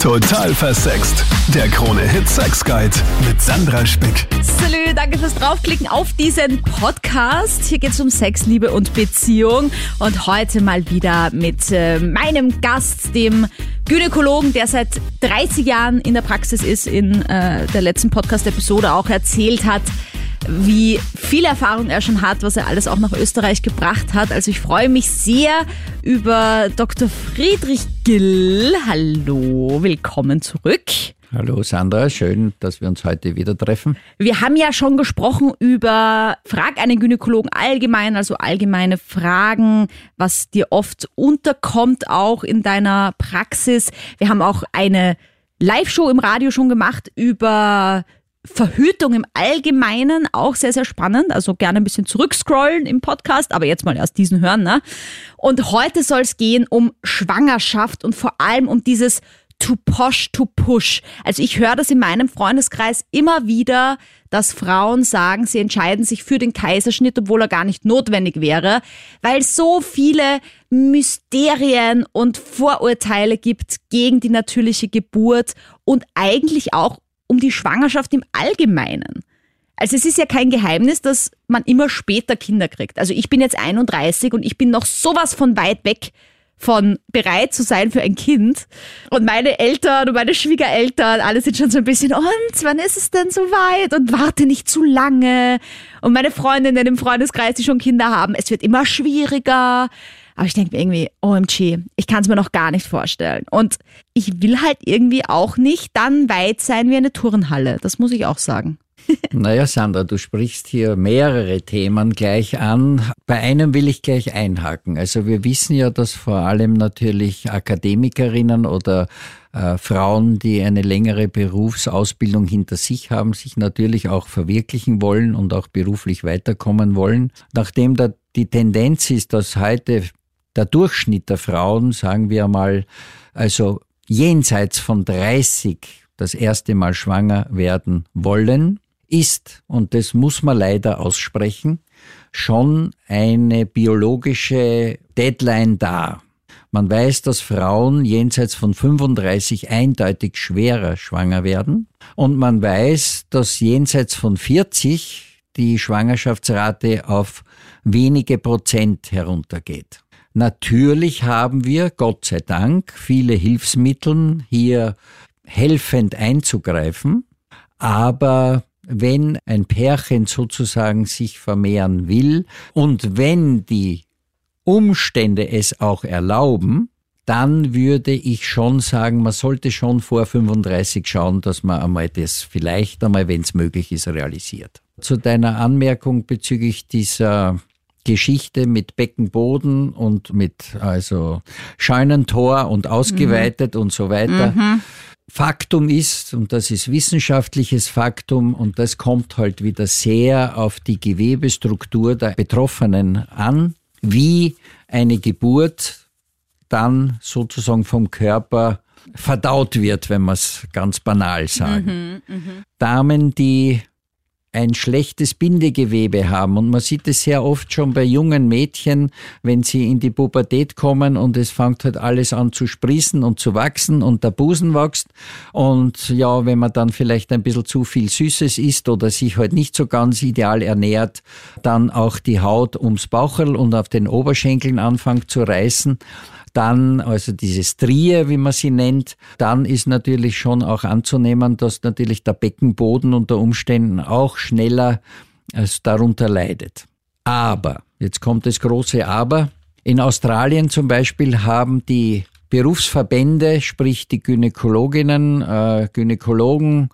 Total versext. Der Krone-Hit Sex Guide mit Sandra Spick. Salü, danke fürs Draufklicken auf diesen Podcast. Hier geht es um Sex, Liebe und Beziehung. Und heute mal wieder mit äh, meinem Gast, dem Gynäkologen, der seit 30 Jahren in der Praxis ist, in äh, der letzten Podcast-Episode auch erzählt hat, wie viel Erfahrung er schon hat, was er alles auch nach Österreich gebracht hat. Also ich freue mich sehr über Dr. Friedrich Gill. Hallo, willkommen zurück. Hallo Sandra, schön, dass wir uns heute wieder treffen. Wir haben ja schon gesprochen über Frag einen Gynäkologen allgemein, also allgemeine Fragen, was dir oft unterkommt, auch in deiner Praxis. Wir haben auch eine Live-Show im Radio schon gemacht über Verhütung im Allgemeinen auch sehr, sehr spannend. Also gerne ein bisschen zurückscrollen im Podcast, aber jetzt mal erst diesen hören. Ne? Und heute soll es gehen um Schwangerschaft und vor allem um dieses to posh to push. Also ich höre das in meinem Freundeskreis immer wieder, dass Frauen sagen, sie entscheiden sich für den Kaiserschnitt, obwohl er gar nicht notwendig wäre, weil so viele Mysterien und Vorurteile gibt gegen die natürliche Geburt und eigentlich auch um die Schwangerschaft im Allgemeinen. Also es ist ja kein Geheimnis, dass man immer später Kinder kriegt. Also ich bin jetzt 31 und ich bin noch sowas von weit weg von bereit zu sein für ein Kind. Und meine Eltern und meine Schwiegereltern, alle sind schon so ein bisschen, und wann ist es denn so weit? Und warte nicht zu lange. Und meine Freundinnen im Freundeskreis, die schon Kinder haben, es wird immer schwieriger. Aber ich denke mir irgendwie, OMG, ich kann es mir noch gar nicht vorstellen. Und ich will halt irgendwie auch nicht dann weit sein wie eine Turnhalle. Das muss ich auch sagen. Naja, Sandra, du sprichst hier mehrere Themen gleich an. Bei einem will ich gleich einhaken. Also wir wissen ja, dass vor allem natürlich Akademikerinnen oder äh, Frauen, die eine längere Berufsausbildung hinter sich haben, sich natürlich auch verwirklichen wollen und auch beruflich weiterkommen wollen. Nachdem da die Tendenz ist, dass heute der Durchschnitt der Frauen, sagen wir mal, also jenseits von 30 das erste Mal schwanger werden wollen, ist, und das muss man leider aussprechen, schon eine biologische Deadline da. Man weiß, dass Frauen jenseits von 35 eindeutig schwerer schwanger werden. Und man weiß, dass jenseits von 40 die Schwangerschaftsrate auf wenige Prozent heruntergeht. Natürlich haben wir, Gott sei Dank, viele Hilfsmittel, hier helfend einzugreifen, aber wenn ein Pärchen sozusagen sich vermehren will und wenn die Umstände es auch erlauben, dann würde ich schon sagen, man sollte schon vor 35 schauen, dass man einmal das vielleicht einmal, wenn es möglich ist, realisiert. Zu deiner Anmerkung bezüglich dieser Geschichte mit Beckenboden und mit also Scheunentor und ausgeweitet mhm. und so weiter. Mhm. Faktum ist, und das ist wissenschaftliches Faktum, und das kommt halt wieder sehr auf die Gewebestruktur der Betroffenen an, wie eine Geburt dann sozusagen vom Körper verdaut wird, wenn wir es ganz banal sagen. Mhm, mh. Damen, die ein schlechtes Bindegewebe haben. Und man sieht es sehr oft schon bei jungen Mädchen, wenn sie in die Pubertät kommen und es fängt halt alles an zu sprießen und zu wachsen und der Busen wächst. Und ja, wenn man dann vielleicht ein bisschen zu viel Süßes isst oder sich halt nicht so ganz ideal ernährt, dann auch die Haut ums Baucherl und auf den Oberschenkeln anfängt zu reißen dann, also diese Strie, wie man sie nennt, dann ist natürlich schon auch anzunehmen, dass natürlich der Beckenboden unter Umständen auch schneller darunter leidet. Aber, jetzt kommt das große Aber, in Australien zum Beispiel haben die Berufsverbände, sprich die Gynäkologinnen, äh, Gynäkologen,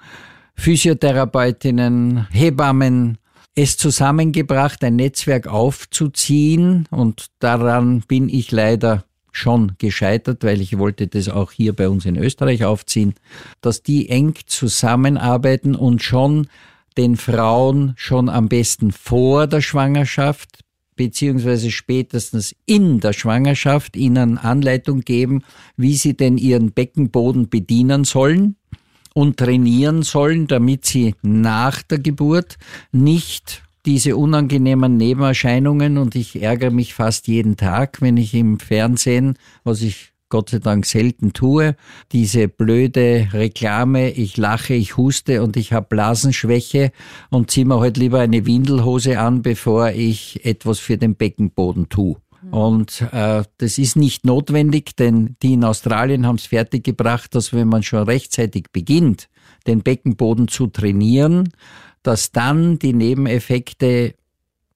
Physiotherapeutinnen, Hebammen, es zusammengebracht, ein Netzwerk aufzuziehen und daran bin ich leider schon gescheitert, weil ich wollte das auch hier bei uns in Österreich aufziehen, dass die eng zusammenarbeiten und schon den Frauen schon am besten vor der Schwangerschaft beziehungsweise spätestens in der Schwangerschaft ihnen Anleitung geben, wie sie denn ihren Beckenboden bedienen sollen und trainieren sollen, damit sie nach der Geburt nicht diese unangenehmen Nebenerscheinungen und ich ärgere mich fast jeden Tag, wenn ich im Fernsehen, was ich Gott sei Dank selten tue. Diese blöde Reklame, ich lache, ich huste und ich habe Blasenschwäche und ziehe mir halt lieber eine Windelhose an, bevor ich etwas für den Beckenboden tue. Und äh, das ist nicht notwendig, denn die in Australien haben es fertiggebracht, dass wenn man schon rechtzeitig beginnt, den Beckenboden zu trainieren, dass dann die Nebeneffekte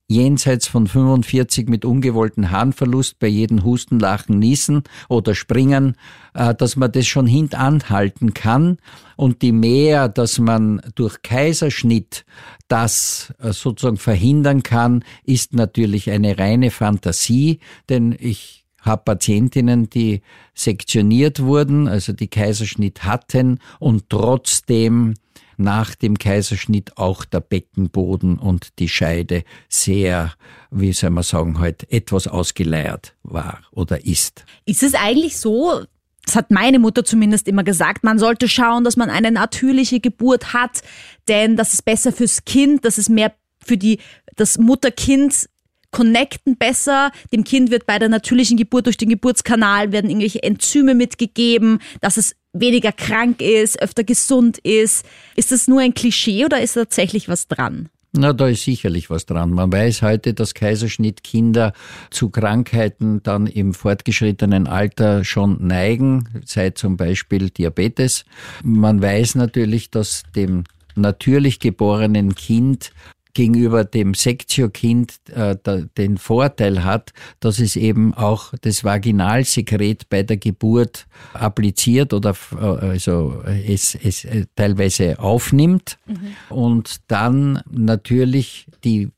jenseits von 45 mit ungewollten Harnverlust bei jedem Husten, Lachen, Niesen oder Springen, äh, dass man das schon hintanhalten kann. Und die mehr, dass man durch Kaiserschnitt das äh, sozusagen verhindern kann, ist natürlich eine reine Fantasie, denn ich habe Patientinnen, die sektioniert wurden, also die Kaiserschnitt hatten und trotzdem nach dem Kaiserschnitt auch der Beckenboden und die Scheide sehr, wie soll man sagen, halt etwas ausgeleiert war oder ist. Ist es eigentlich so, das hat meine Mutter zumindest immer gesagt, man sollte schauen, dass man eine natürliche Geburt hat, denn das ist besser fürs Kind, das ist mehr für die, das Mutter-Kind connecten besser. Dem Kind wird bei der natürlichen Geburt durch den Geburtskanal werden irgendwelche Enzyme mitgegeben, dass es weniger krank ist, öfter gesund ist. Ist das nur ein Klischee oder ist tatsächlich was dran? Na, da ist sicherlich was dran. Man weiß heute, dass Kaiserschnittkinder zu Krankheiten dann im fortgeschrittenen Alter schon neigen, sei zum Beispiel Diabetes. Man weiß natürlich, dass dem natürlich geborenen Kind gegenüber dem Sektio-Kind äh, den Vorteil hat, dass es eben auch das Vaginalsekret bei der Geburt appliziert oder äh, also es, es äh, teilweise aufnimmt mhm. und dann natürlich die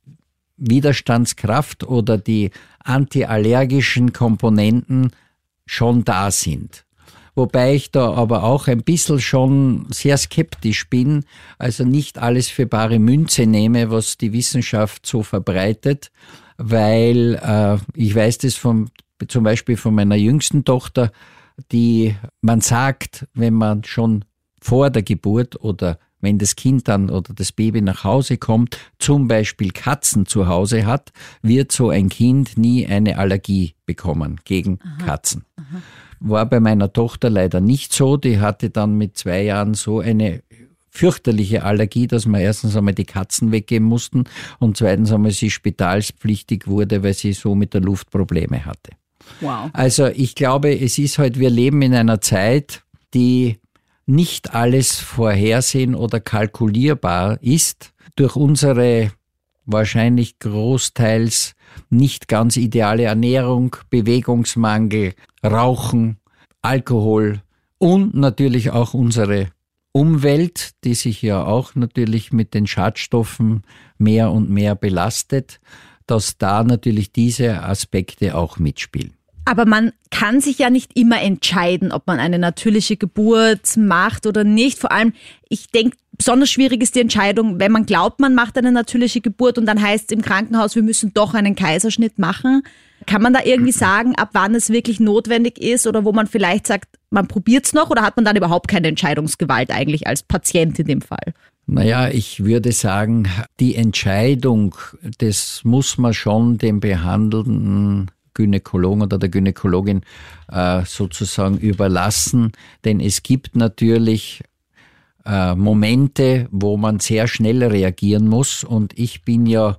Widerstandskraft oder die antiallergischen Komponenten schon da sind wobei ich da aber auch ein bisschen schon sehr skeptisch bin, also nicht alles für bare Münze nehme, was die Wissenschaft so verbreitet, weil äh, ich weiß das vom, zum Beispiel von meiner jüngsten Tochter, die man sagt, wenn man schon vor der Geburt oder wenn das Kind dann oder das Baby nach Hause kommt, zum Beispiel Katzen zu Hause hat, wird so ein Kind nie eine Allergie bekommen gegen aha, Katzen. Aha. War bei meiner Tochter leider nicht so. Die hatte dann mit zwei Jahren so eine fürchterliche Allergie, dass wir erstens einmal die Katzen weggeben mussten und zweitens einmal sie spitalspflichtig wurde, weil sie so mit der Luft Probleme hatte. Wow. Also ich glaube, es ist halt, wir leben in einer Zeit, die nicht alles vorhersehen oder kalkulierbar ist. Durch unsere wahrscheinlich großteils nicht ganz ideale Ernährung, Bewegungsmangel, Rauchen, Alkohol und natürlich auch unsere Umwelt, die sich ja auch natürlich mit den Schadstoffen mehr und mehr belastet, dass da natürlich diese Aspekte auch mitspielen. Aber man kann sich ja nicht immer entscheiden, ob man eine natürliche Geburt macht oder nicht. Vor allem, ich denke, besonders schwierig ist die Entscheidung, wenn man glaubt, man macht eine natürliche Geburt und dann heißt es im Krankenhaus, wir müssen doch einen Kaiserschnitt machen. Kann man da irgendwie sagen, ab wann es wirklich notwendig ist oder wo man vielleicht sagt, man probiert es noch oder hat man dann überhaupt keine Entscheidungsgewalt eigentlich als Patient in dem Fall? Naja, ich würde sagen, die Entscheidung, das muss man schon dem behandelnden Gynäkologen oder der Gynäkologin äh, sozusagen überlassen, denn es gibt natürlich äh, Momente, wo man sehr schnell reagieren muss und ich bin ja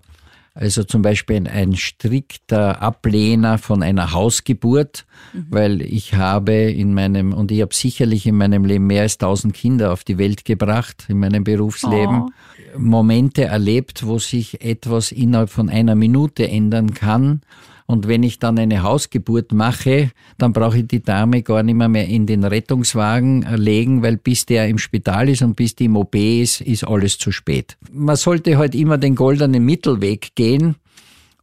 also zum Beispiel ein strikter Ablehner von einer Hausgeburt, mhm. weil ich habe in meinem, und ich habe sicherlich in meinem Leben mehr als tausend Kinder auf die Welt gebracht, in meinem Berufsleben, oh. Momente erlebt, wo sich etwas innerhalb von einer Minute ändern kann und wenn ich dann eine Hausgeburt mache, dann brauche ich die Dame gar nicht mehr, mehr in den Rettungswagen legen, weil bis der im Spital ist und bis die im OP ist, ist alles zu spät. Man sollte halt immer den goldenen Mittelweg gehen.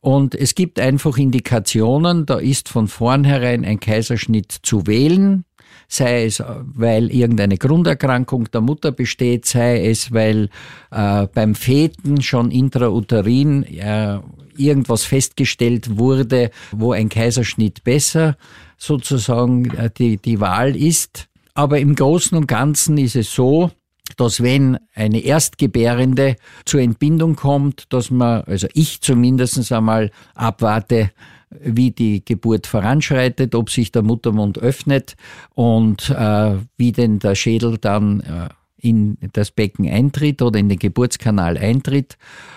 Und es gibt einfach Indikationen, da ist von vornherein ein Kaiserschnitt zu wählen sei es, weil irgendeine Grunderkrankung der Mutter besteht, sei es, weil äh, beim Feten schon intrauterin äh, irgendwas festgestellt wurde, wo ein Kaiserschnitt besser sozusagen äh, die, die Wahl ist. Aber im Großen und Ganzen ist es so, dass wenn eine Erstgebärende zur Entbindung kommt, dass man, also ich zumindest einmal abwarte, wie die Geburt voranschreitet, ob sich der Muttermund öffnet und äh, wie denn der Schädel dann äh, in das Becken eintritt oder in den Geburtskanal eintritt.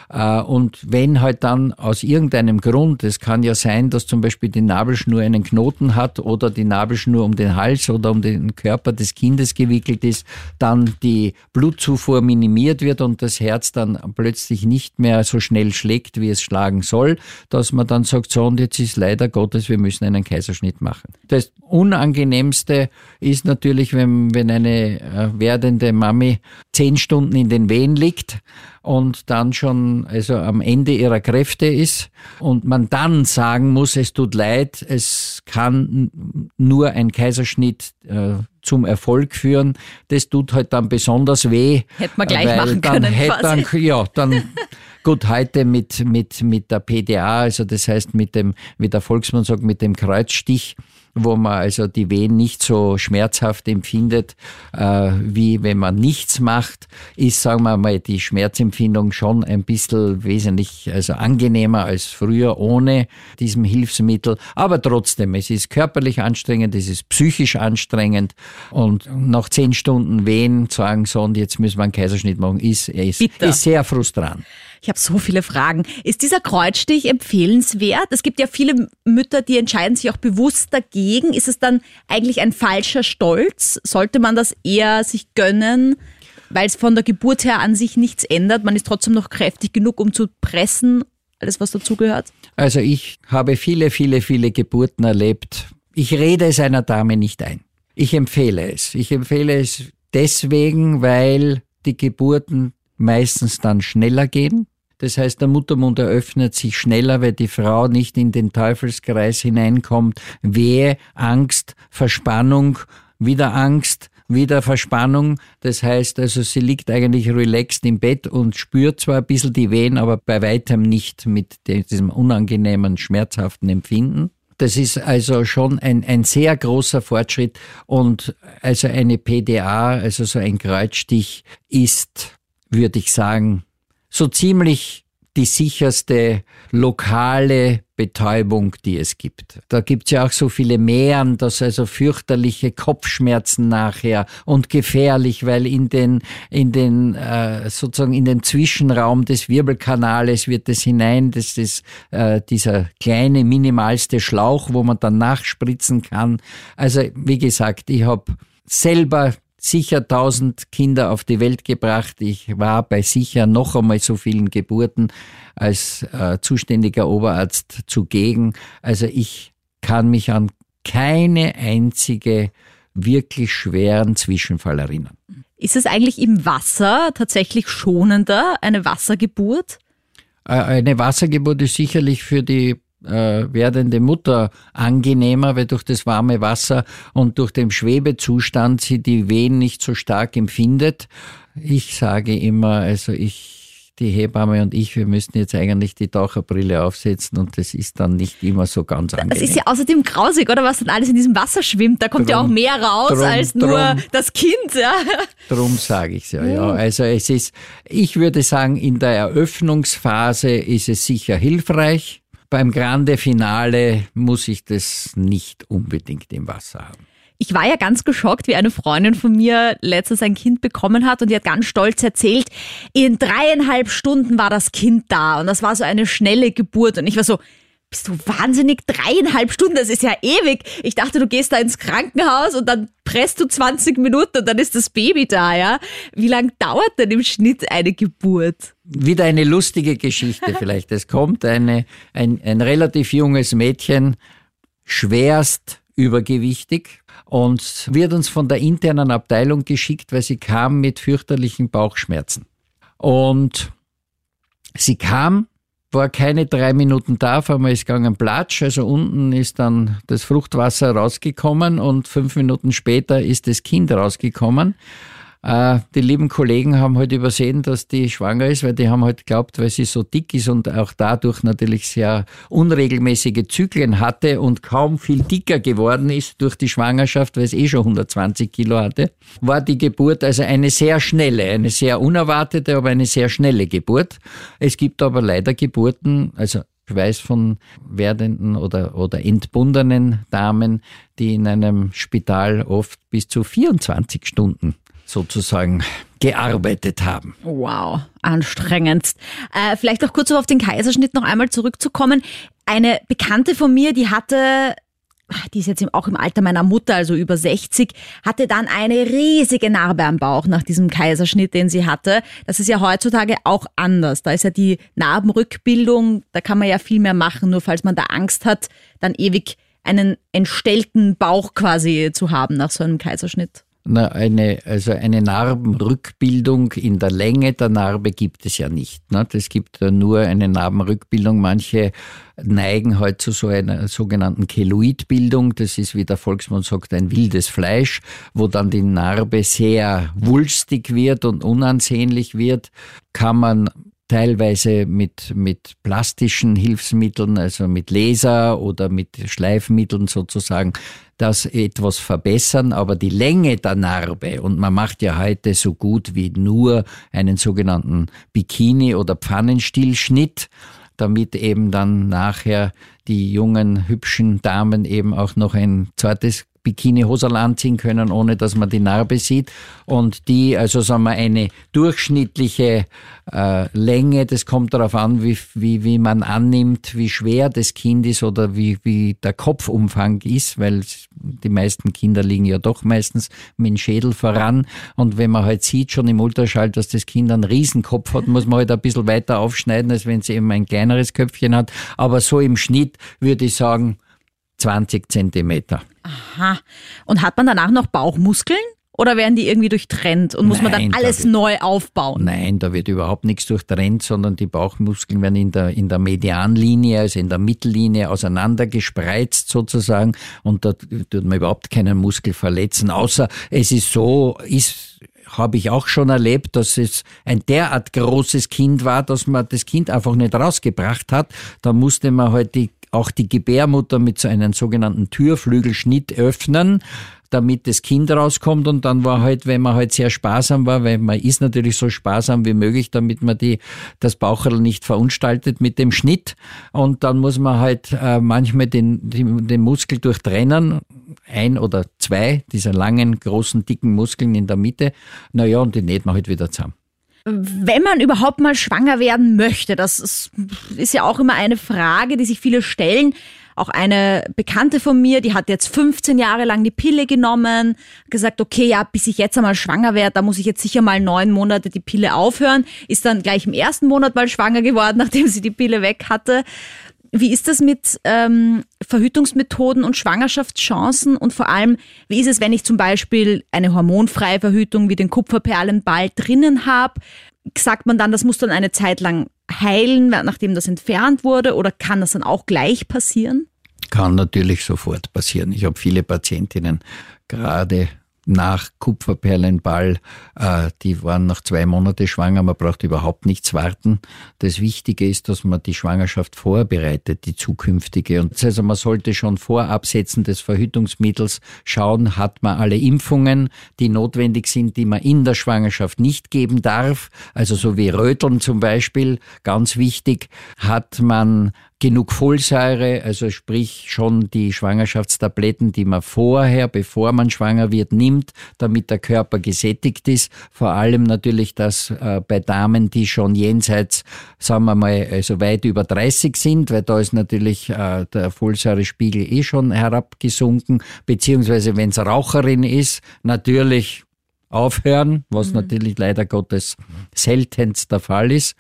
Äh, und wenn halt dann aus irgendeinem Grund, es kann ja sein, dass zum Beispiel die Nabelschnur einen Knoten hat oder die Nabelschnur um den Hals oder um den Körper des Kindes gewickelt ist, dann die Blutzufuhr minimiert wird und das Herz dann plötzlich nicht mehr so schnell schlägt, wie es schlagen soll, dass man dann sagt, so und jetzt ist leider Gottes, wir müssen einen Kaiserschnitt machen. Das Unangenehmste ist natürlich, wenn, wenn eine äh, werdende Mami zehn Stunden in den Wehen liegt und dann schon also am Ende ihrer Kräfte ist und man dann sagen muss, es tut leid, es kann nur ein Kaiserschnitt äh, zum Erfolg führen. Das tut halt dann besonders weh. Hätte man gleich machen können. Dann, ja, dann Gut, heute mit, mit, mit der PDA, also das heißt mit dem, wie der Volksmann sagt, mit dem Kreuzstich, wo man also die Wehen nicht so schmerzhaft empfindet, äh, wie wenn man nichts macht, ist, sagen wir mal, die Schmerzempfindung schon ein bisschen wesentlich also angenehmer als früher ohne diesem Hilfsmittel. Aber trotzdem, es ist körperlich anstrengend, es ist psychisch anstrengend und nach zehn Stunden Wehen sagen, so und jetzt müssen wir einen Kaiserschnitt machen, ist, ist, ist sehr frustrant. Ich habe so viele Fragen. Ist dieser Kreuzstich empfehlenswert? Es gibt ja viele Mütter, die entscheiden sich auch bewusst dagegen. Ist es dann eigentlich ein falscher Stolz? Sollte man das eher sich gönnen, weil es von der Geburt her an sich nichts ändert? Man ist trotzdem noch kräftig genug, um zu pressen, alles was dazugehört? Also ich habe viele, viele, viele Geburten erlebt. Ich rede es einer Dame nicht ein. Ich empfehle es. Ich empfehle es deswegen, weil die Geburten meistens dann schneller gehen. Das heißt, der Muttermund eröffnet sich schneller, weil die Frau nicht in den Teufelskreis hineinkommt. Wehe, Angst, Verspannung, wieder Angst, wieder Verspannung. Das heißt also, sie liegt eigentlich relaxed im Bett und spürt zwar ein bisschen die Wehen, aber bei weitem nicht mit diesem unangenehmen, schmerzhaften Empfinden. Das ist also schon ein, ein sehr großer Fortschritt und also eine PDA, also so ein Kreuzstich ist, würde ich sagen, so ziemlich die sicherste lokale Betäubung, die es gibt. Da gibt's ja auch so viele Meeren, dass also fürchterliche Kopfschmerzen nachher und gefährlich, weil in den in den äh, sozusagen in den Zwischenraum des Wirbelkanales wird es hinein, das ist äh, dieser kleine minimalste Schlauch, wo man dann nachspritzen kann. Also wie gesagt, ich habe selber sicher tausend Kinder auf die Welt gebracht. Ich war bei sicher noch einmal so vielen Geburten als äh, zuständiger Oberarzt zugegen. Also ich kann mich an keine einzige wirklich schweren Zwischenfall erinnern. Ist es eigentlich im Wasser tatsächlich schonender, eine Wassergeburt? Äh, eine Wassergeburt ist sicherlich für die äh, werdende Mutter angenehmer, weil durch das warme Wasser und durch den Schwebezustand sie die Wehen nicht so stark empfindet. Ich sage immer, also ich die Hebamme und ich, wir müssten jetzt eigentlich die Taucherbrille aufsetzen und das ist dann nicht immer so ganz angenehm. Das ist ja außerdem grausig, oder was dann alles in diesem Wasser schwimmt. Da kommt drum, ja auch mehr raus drum, als nur drum, das Kind. Ja. Drum sage ich es ja, ja. Also es ist, ich würde sagen, in der Eröffnungsphase ist es sicher hilfreich beim Grande Finale muss ich das nicht unbedingt im Wasser haben. Ich war ja ganz geschockt, wie eine Freundin von mir letztens ein Kind bekommen hat und die hat ganz stolz erzählt, in dreieinhalb Stunden war das Kind da und das war so eine schnelle Geburt und ich war so, bist du wahnsinnig? Dreieinhalb Stunden, das ist ja ewig. Ich dachte, du gehst da ins Krankenhaus und dann presst du 20 Minuten und dann ist das Baby da, ja? Wie lang dauert denn im Schnitt eine Geburt? Wieder eine lustige Geschichte vielleicht. Es kommt eine, ein, ein relativ junges Mädchen, schwerst übergewichtig und wird uns von der internen Abteilung geschickt, weil sie kam mit fürchterlichen Bauchschmerzen. Und sie kam war keine drei Minuten da, auf einmal ist gegangen Platsch, also unten ist dann das Fruchtwasser rausgekommen und fünf Minuten später ist das Kind rausgekommen. Äh, die lieben Kollegen haben halt übersehen, dass die schwanger ist, weil die haben halt geglaubt, weil sie so dick ist und auch dadurch natürlich sehr unregelmäßige Zyklen hatte und kaum viel dicker geworden ist durch die Schwangerschaft, weil es eh schon 120 Kilo hatte, war die Geburt also eine sehr schnelle, eine sehr unerwartete, aber eine sehr schnelle Geburt. Es gibt aber leider Geburten, also ich weiß von werdenden oder, oder entbundenen Damen, die in einem Spital oft bis zu 24 Stunden sozusagen gearbeitet haben. Wow, anstrengendst. Äh, vielleicht auch kurz auf den Kaiserschnitt noch einmal zurückzukommen. Eine Bekannte von mir, die hatte die ist jetzt auch im Alter meiner Mutter, also über 60, hatte dann eine riesige Narbe am Bauch nach diesem Kaiserschnitt, den sie hatte. Das ist ja heutzutage auch anders. Da ist ja die Narbenrückbildung, da kann man ja viel mehr machen, nur falls man da Angst hat, dann ewig einen entstellten Bauch quasi zu haben nach so einem Kaiserschnitt. Eine, also eine Narbenrückbildung in der Länge der Narbe gibt es ja nicht. Ne? Es gibt nur eine Narbenrückbildung. Manche neigen heute halt zu so einer sogenannten Keloidbildung. Das ist, wie der Volksmund sagt, ein wildes Fleisch, wo dann die Narbe sehr wulstig wird und unansehnlich wird. Kann man teilweise mit, mit plastischen Hilfsmitteln, also mit Laser oder mit Schleifmitteln sozusagen, das etwas verbessern, aber die Länge der Narbe, und man macht ja heute so gut wie nur einen sogenannten Bikini- oder Pfannenstillschnitt, damit eben dann nachher die jungen, hübschen Damen eben auch noch ein zweites Bikini-Hosel anziehen können, ohne dass man die Narbe sieht. Und die, also sagen wir, eine durchschnittliche äh, Länge, das kommt darauf an, wie, wie, wie man annimmt, wie schwer das Kind ist oder wie, wie der Kopfumfang ist, weil die meisten Kinder liegen ja doch meistens mit dem Schädel voran. Und wenn man halt sieht, schon im Ultraschall, dass das Kind einen Riesenkopf hat, muss man halt ein bisschen weiter aufschneiden, als wenn es eben ein kleineres Köpfchen hat. Aber so im Schnitt würde ich sagen, 20 Zentimeter. Aha. Und hat man danach noch Bauchmuskeln? Oder werden die irgendwie durchtrennt und muss Nein, man dann alles da wird, neu aufbauen? Nein, da wird überhaupt nichts durchtrennt, sondern die Bauchmuskeln werden in der, in der Medianlinie, also in der Mittellinie auseinandergespreizt sozusagen und da tut man überhaupt keinen Muskel verletzen, außer es ist so, ist habe ich auch schon erlebt, dass es ein derart großes Kind war, dass man das Kind einfach nicht rausgebracht hat. Da musste man halt die auch die Gebärmutter mit so einem sogenannten Türflügelschnitt öffnen, damit das Kind rauskommt. Und dann war halt, wenn man halt sehr sparsam war, weil man ist natürlich so sparsam wie möglich, damit man die, das Baucherl nicht verunstaltet mit dem Schnitt. Und dann muss man halt äh, manchmal den, den, den Muskel durchtrennen, ein oder zwei dieser langen, großen, dicken Muskeln in der Mitte, naja, und die näht man halt wieder zusammen. Wenn man überhaupt mal schwanger werden möchte, das ist, ist, ja auch immer eine Frage, die sich viele stellen. Auch eine Bekannte von mir, die hat jetzt 15 Jahre lang die Pille genommen, gesagt, okay, ja, bis ich jetzt einmal schwanger werde, da muss ich jetzt sicher mal neun Monate die Pille aufhören, ist dann gleich im ersten Monat mal schwanger geworden, nachdem sie die Pille weg hatte. Wie ist das mit ähm, Verhütungsmethoden und Schwangerschaftschancen? Und vor allem, wie ist es, wenn ich zum Beispiel eine hormonfreie Verhütung wie den Kupferperlenball drinnen habe? Sagt man dann, das muss dann eine Zeit lang heilen, nachdem das entfernt wurde? Oder kann das dann auch gleich passieren? Kann natürlich sofort passieren. Ich habe viele Patientinnen, gerade nach Kupferperlenball, äh, die waren noch zwei Monate schwanger, man braucht überhaupt nichts warten. Das Wichtige ist, dass man die Schwangerschaft vorbereitet, die zukünftige. Und also man sollte schon vor Absetzen des Verhütungsmittels schauen, hat man alle Impfungen, die notwendig sind, die man in der Schwangerschaft nicht geben darf, also so wie Röteln zum Beispiel, ganz wichtig, hat man genug Folsäure, also sprich schon die Schwangerschaftstabletten, die man vorher, bevor man schwanger wird, nimmt, damit der Körper gesättigt ist. Vor allem natürlich das äh, bei Damen, die schon jenseits, sagen wir mal, also weit über 30 sind, weil da ist natürlich äh, der Folsäurespiegel eh schon herabgesunken, beziehungsweise wenn es Raucherin ist, natürlich aufhören, was mhm. natürlich leider Gottes seltenst der Fall ist.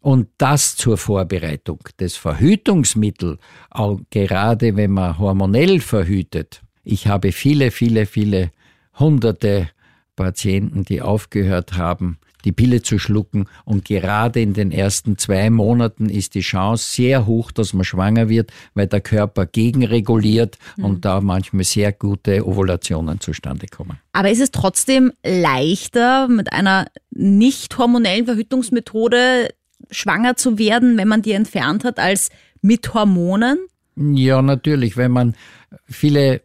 Und das zur Vorbereitung. Das Verhütungsmittel, auch gerade wenn man hormonell verhütet. Ich habe viele, viele, viele hunderte Patienten, die aufgehört haben, die Pille zu schlucken. Und gerade in den ersten zwei Monaten ist die Chance sehr hoch, dass man schwanger wird, weil der Körper gegenreguliert mhm. und da manchmal sehr gute Ovulationen zustande kommen. Aber ist es trotzdem leichter, mit einer nicht hormonellen Verhütungsmethode schwanger zu werden, wenn man die entfernt hat, als mit Hormonen? Ja, natürlich. Wenn man viele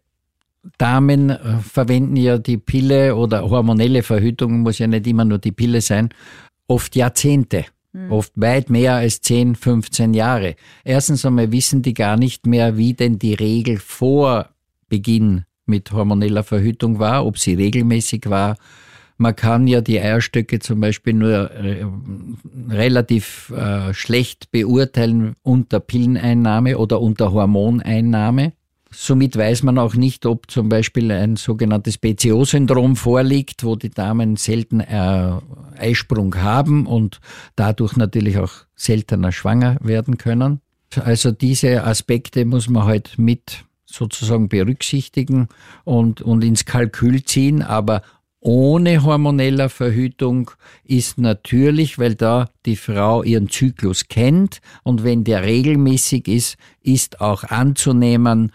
Damen äh, verwenden ja die Pille oder hormonelle Verhütung, muss ja nicht immer nur die Pille sein, oft Jahrzehnte. Mhm. Oft weit mehr als 10, 15 Jahre. Erstens einmal wissen die gar nicht mehr, wie denn die Regel vor Beginn mit hormoneller Verhütung war, ob sie regelmäßig war. Man kann ja die Eierstöcke zum Beispiel nur äh, relativ äh, schlecht beurteilen unter Pilleneinnahme oder unter Hormoneinnahme. Somit weiß man auch nicht, ob zum Beispiel ein sogenanntes PCO-Syndrom vorliegt, wo die Damen selten äh, Eisprung haben und dadurch natürlich auch seltener schwanger werden können. Also diese Aspekte muss man halt mit sozusagen berücksichtigen und, und ins Kalkül ziehen, aber ohne hormoneller Verhütung ist natürlich, weil da die Frau ihren Zyklus kennt und wenn der regelmäßig ist, ist auch anzunehmen,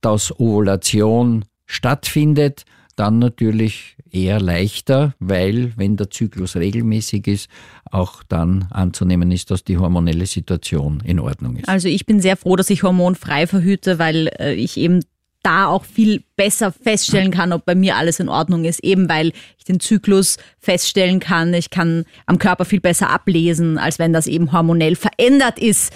dass Ovulation stattfindet, dann natürlich eher leichter, weil wenn der Zyklus regelmäßig ist, auch dann anzunehmen ist, dass die hormonelle Situation in Ordnung ist. Also ich bin sehr froh, dass ich hormonfrei verhüte, weil äh, ich eben da auch viel besser feststellen kann, ob bei mir alles in Ordnung ist, eben weil ich den Zyklus feststellen kann. Ich kann am Körper viel besser ablesen, als wenn das eben hormonell verändert ist.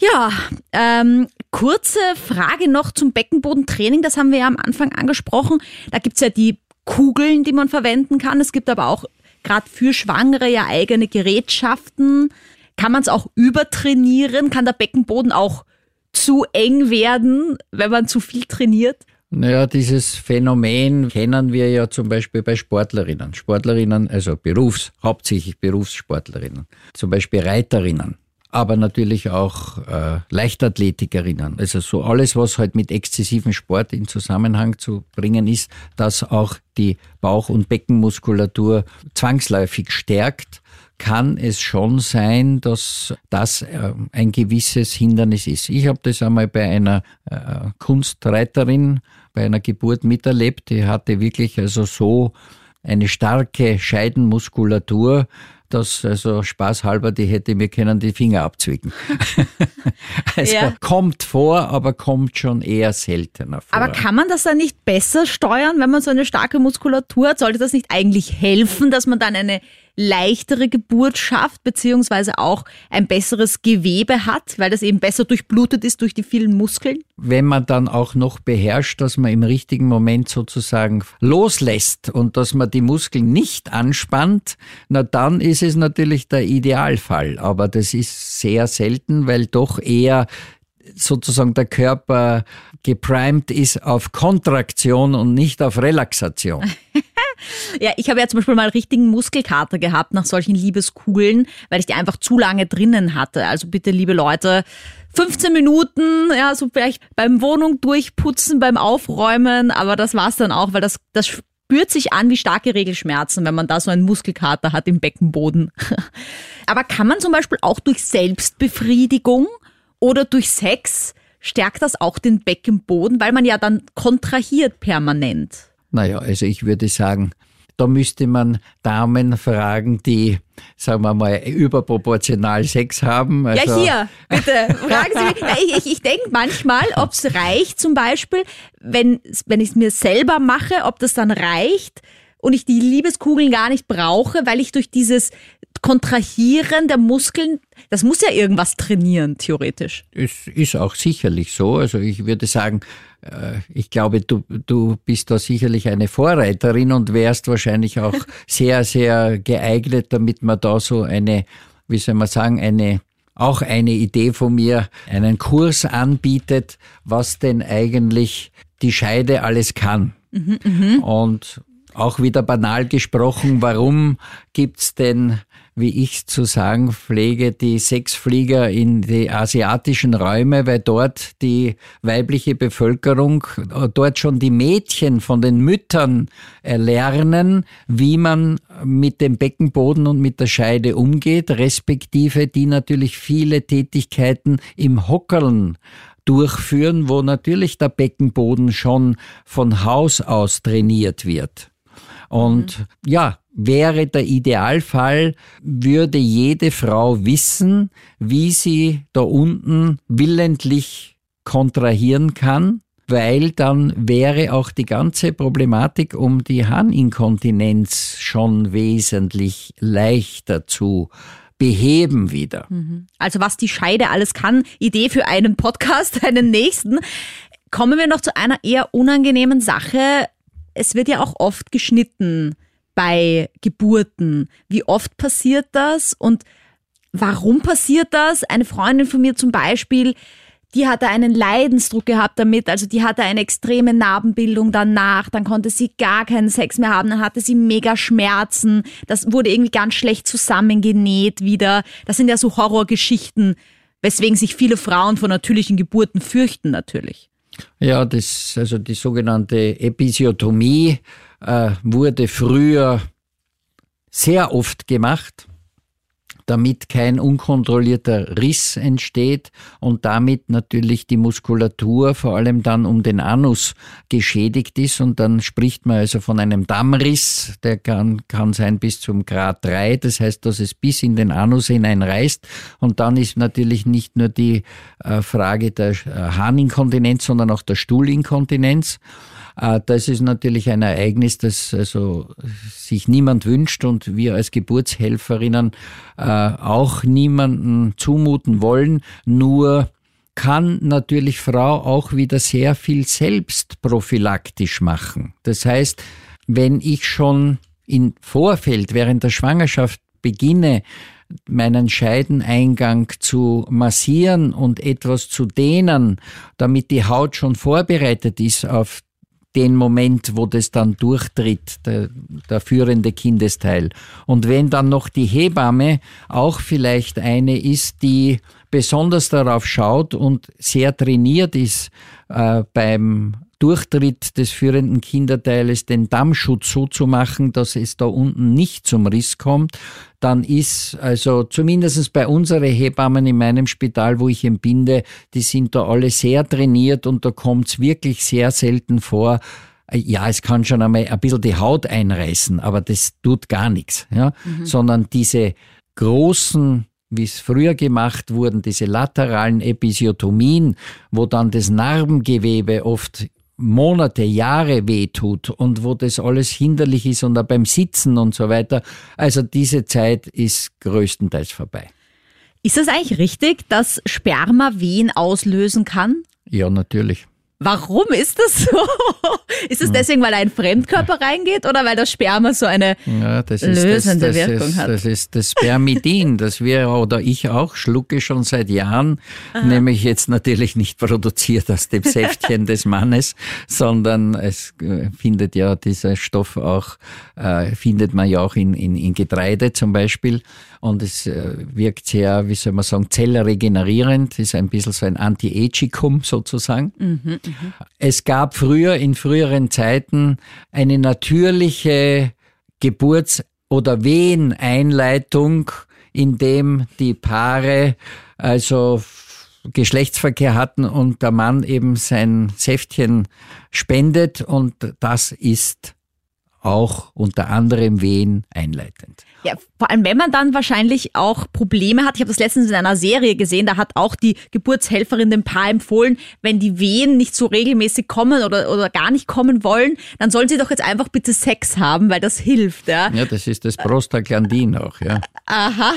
Ja, ähm, kurze Frage noch zum Beckenbodentraining. Das haben wir ja am Anfang angesprochen. Da gibt's ja die Kugeln, die man verwenden kann. Es gibt aber auch gerade für Schwangere ja eigene Gerätschaften. Kann man es auch übertrainieren? Kann der Beckenboden auch zu eng werden, wenn man zu viel trainiert? Naja, dieses Phänomen kennen wir ja zum Beispiel bei Sportlerinnen. Sportlerinnen, also Berufs, hauptsächlich Berufssportlerinnen. Zum Beispiel Reiterinnen aber natürlich auch äh, Leichtathletikerinnen. Also so alles, was halt mit exzessivem Sport in Zusammenhang zu bringen ist, dass auch die Bauch- und Beckenmuskulatur zwangsläufig stärkt, kann es schon sein, dass das äh, ein gewisses Hindernis ist. Ich habe das einmal bei einer äh, Kunstreiterin bei einer Geburt miterlebt, die hatte wirklich also so eine starke Scheidenmuskulatur, dass also spaßhalber, die hätte mir können die Finger abzwicken. also ja. kommt vor, aber kommt schon eher seltener vor. Aber kann man das dann nicht besser steuern, wenn man so eine starke Muskulatur hat? Sollte das nicht eigentlich helfen, dass man dann eine leichtere Geburt schafft, beziehungsweise auch ein besseres Gewebe hat, weil das eben besser durchblutet ist durch die vielen Muskeln? Wenn man dann auch noch beherrscht, dass man im richtigen Moment sozusagen loslässt und dass man die Muskeln nicht anspannt, na dann ist es natürlich der Idealfall. Aber das ist sehr selten, weil doch eher sozusagen der Körper geprimed ist auf Kontraktion und nicht auf Relaxation. Ja, ich habe ja zum Beispiel mal richtigen Muskelkater gehabt nach solchen Liebeskugeln, weil ich die einfach zu lange drinnen hatte. Also bitte, liebe Leute, 15 Minuten, ja, so vielleicht beim Wohnung durchputzen, beim Aufräumen, aber das war's dann auch, weil das, das spürt sich an wie starke Regelschmerzen, wenn man da so einen Muskelkater hat im Beckenboden. aber kann man zum Beispiel auch durch Selbstbefriedigung oder durch Sex stärkt das auch den Beckenboden, weil man ja dann kontrahiert permanent. Naja, also ich würde sagen, da müsste man Damen fragen, die, sagen wir mal, überproportional Sex haben. Also ja, hier, bitte, fragen Sie mich. Ja, ich ich, ich denke manchmal, ob es reicht, zum Beispiel, wenn, wenn ich es mir selber mache, ob das dann reicht und ich die Liebeskugeln gar nicht brauche, weil ich durch dieses Kontrahieren der Muskeln, das muss ja irgendwas trainieren, theoretisch. Es ist auch sicherlich so. Also ich würde sagen, äh, ich glaube, du, du bist da sicherlich eine Vorreiterin und wärst wahrscheinlich auch sehr, sehr geeignet, damit man da so eine, wie soll man sagen, eine auch eine Idee von mir, einen Kurs anbietet, was denn eigentlich die Scheide alles kann. Mhm, mh. Und auch wieder banal gesprochen, warum gibt's denn wie ich zu sagen pflege, die Sexflieger in die asiatischen Räume, weil dort die weibliche Bevölkerung, dort schon die Mädchen von den Müttern erlernen, wie man mit dem Beckenboden und mit der Scheide umgeht, respektive die natürlich viele Tätigkeiten im Hockeln durchführen, wo natürlich der Beckenboden schon von Haus aus trainiert wird. Und mhm. ja, wäre der Idealfall, würde jede Frau wissen, wie sie da unten willentlich kontrahieren kann, weil dann wäre auch die ganze Problematik um die Harninkontinenz schon wesentlich leichter zu beheben wieder. Mhm. Also was die Scheide alles kann, Idee für einen Podcast, einen nächsten. Kommen wir noch zu einer eher unangenehmen Sache. Es wird ja auch oft geschnitten bei Geburten. Wie oft passiert das und warum passiert das? Eine Freundin von mir zum Beispiel, die hatte einen Leidensdruck gehabt damit, also die hatte eine extreme Narbenbildung danach, dann konnte sie gar keinen Sex mehr haben, dann hatte sie mega Schmerzen, das wurde irgendwie ganz schlecht zusammengenäht wieder. Das sind ja so Horrorgeschichten, weswegen sich viele Frauen vor natürlichen Geburten fürchten natürlich. Ja, das, also die sogenannte Episiotomie äh, wurde früher sehr oft gemacht, damit kein unkontrollierter Riss entsteht und damit natürlich die Muskulatur vor allem dann um den Anus geschädigt ist. Und dann spricht man also von einem Dammriss, der kann, kann sein bis zum Grad 3, das heißt, dass es bis in den Anus hineinreißt. Und dann ist natürlich nicht nur die äh, Frage der äh, Harninkontinenz, sondern auch der Stuhlinkontinenz. Äh, das ist natürlich ein Ereignis, das also sich niemand wünscht und wir als Geburtshelferinnen äh, auch niemanden zumuten wollen. Nur kann natürlich Frau auch wieder sehr viel selbst prophylaktisch machen. Das heißt, wenn ich schon in Vorfeld während der Schwangerschaft beginne, meinen Scheideneingang zu massieren und etwas zu dehnen, damit die Haut schon vorbereitet ist auf den Moment, wo das dann durchtritt, der, der führende Kindesteil. Und wenn dann noch die Hebamme auch vielleicht eine ist, die besonders darauf schaut und sehr trainiert ist äh, beim Durchtritt des führenden Kinderteiles den Dammschutz so zu machen, dass es da unten nicht zum Riss kommt, dann ist also zumindest bei unseren Hebammen in meinem Spital, wo ich entbinde, die sind da alle sehr trainiert und da kommt es wirklich sehr selten vor, ja, es kann schon einmal ein bisschen die Haut einreißen, aber das tut gar nichts, ja, mhm. sondern diese großen wie es früher gemacht wurden, diese lateralen Episiotomien, wo dann das Narbengewebe oft Monate, Jahre wehtut und wo das alles hinderlich ist und auch beim Sitzen und so weiter. Also diese Zeit ist größtenteils vorbei. Ist es eigentlich richtig, dass Sperma Wehen auslösen kann? Ja, natürlich. Warum ist das so? Ist es deswegen, weil ein Fremdkörper reingeht oder weil das Sperma so eine ja, das lösende das, das Wirkung ist, hat? Das ist das Spermidin, das wir oder ich auch schlucke schon seit Jahren, Aha. nämlich jetzt natürlich nicht produziert aus dem Säftchen des Mannes, sondern es äh, findet ja dieser Stoff auch, äh, findet man ja auch in, in, in Getreide zum Beispiel und es äh, wirkt sehr, wie soll man sagen, zellregenerierend, ist ein bisschen so ein Anti-Agicum sozusagen. Mhm, Es gab früher, in früheren Zeiten, eine natürliche Geburts- oder Weheneinleitung, in dem die Paare also Geschlechtsverkehr hatten und der Mann eben sein Säftchen spendet und das ist auch unter anderem Wehen einleitend. Ja, vor allem wenn man dann wahrscheinlich auch Probleme hat. Ich habe das letztens in einer Serie gesehen, da hat auch die Geburtshelferin dem Paar empfohlen, wenn die Wehen nicht so regelmäßig kommen oder, oder gar nicht kommen wollen, dann sollen sie doch jetzt einfach bitte Sex haben, weil das hilft. Ja, ja das ist das Prostaglandin auch, ja. Aha.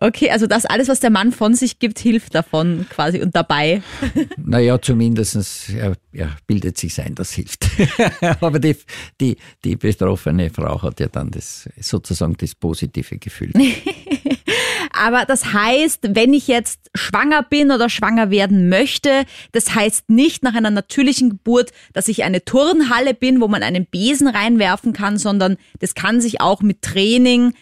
Okay, also das alles, was der Mann von sich gibt, hilft davon quasi und dabei. Naja, zumindest er, er bildet sich ein, das hilft. Aber die, die, die betroffene Frau hat ja dann das, sozusagen das positive Gefühl. Aber das heißt, wenn ich jetzt schwanger bin oder schwanger werden möchte, das heißt nicht nach einer natürlichen Geburt, dass ich eine Turnhalle bin, wo man einen Besen reinwerfen kann, sondern das kann sich auch mit Training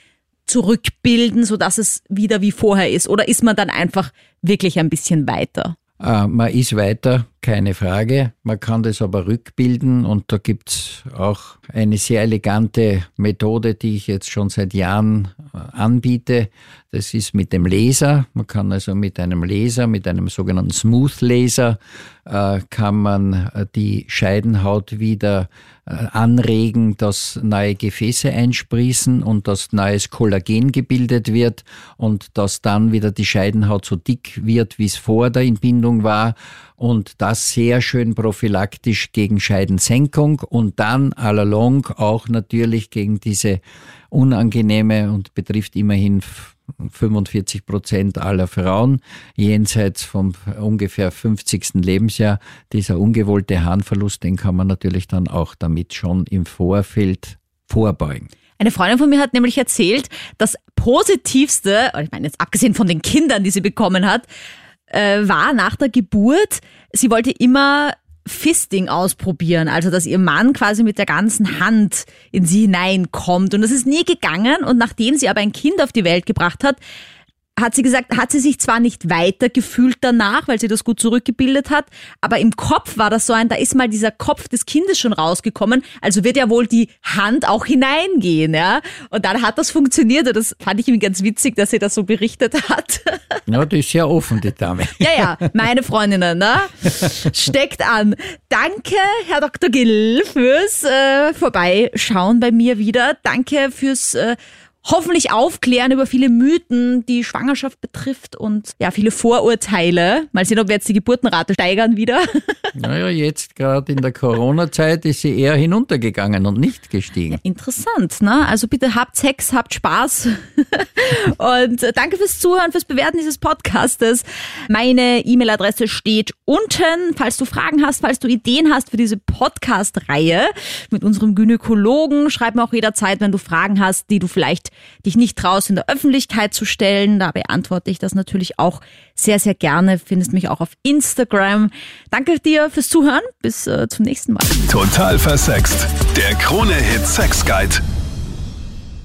zurückbilden, sodass es wieder wie vorher ist? Oder ist man dann einfach wirklich ein bisschen weiter? Äh, man ist weiter, keine Frage. Man kann das aber rückbilden und da gibt's auch eine sehr elegante Methode, die ich jetzt schon seit Jahren äh, anbiete. Das ist mit dem Laser. Man kann also mit einem Laser, mit einem sogenannten Smooth Laser, äh, kann man die Scheidenhaut wieder anregen, dass neue Gefäße einsprießen und dass neues Kollagen gebildet wird und dass dann wieder die Scheidenhaut so dick wird, wie es vor der Entbindung war und das sehr schön prophylaktisch gegen Scheidensenkung und dann allalong auch natürlich gegen diese unangenehme und betrifft immerhin 45 Prozent aller Frauen jenseits vom ungefähr 50. Lebensjahr. Dieser ungewollte Harnverlust, den kann man natürlich dann auch damit schon im Vorfeld vorbeugen. Eine Freundin von mir hat nämlich erzählt, das Positivste, ich meine jetzt abgesehen von den Kindern, die sie bekommen hat, äh, war nach der Geburt, sie wollte immer Fisting ausprobieren, also dass ihr Mann quasi mit der ganzen Hand in sie hineinkommt. Und das ist nie gegangen. Und nachdem sie aber ein Kind auf die Welt gebracht hat, hat sie gesagt, hat sie sich zwar nicht weiter gefühlt danach, weil sie das gut zurückgebildet hat, aber im Kopf war das so ein, da ist mal dieser Kopf des Kindes schon rausgekommen, also wird ja wohl die Hand auch hineingehen, ja. Und dann hat das funktioniert und das fand ich ihm ganz witzig, dass sie das so berichtet hat. Ja, die ist sehr offen, die Dame. Ja, ja, meine Freundinnen, ne? Steckt an. Danke, Herr Dr. Gill, fürs äh, Vorbeischauen bei mir wieder. Danke fürs äh, hoffentlich aufklären über viele Mythen, die Schwangerschaft betrifft und ja, viele Vorurteile. Mal sehen, ob wir jetzt die Geburtenrate steigern wieder. Naja, jetzt gerade in der Corona-Zeit ist sie eher hinuntergegangen und nicht gestiegen. Ja, interessant, ne? Also bitte habt Sex, habt Spaß und danke fürs Zuhören, fürs Bewerten dieses Podcastes. Meine E-Mail-Adresse steht unten, falls du Fragen hast, falls du Ideen hast für diese Podcast-Reihe mit unserem Gynäkologen. Schreib mir auch jederzeit, wenn du Fragen hast, die du vielleicht dich nicht traust, in der Öffentlichkeit zu stellen. Da beantworte ich das natürlich auch sehr, sehr gerne. Findest mich auch auf Instagram. Danke dir fürs Zuhören. Bis äh, zum nächsten Mal. Total versext. Der Krone-Hit Sex Guide.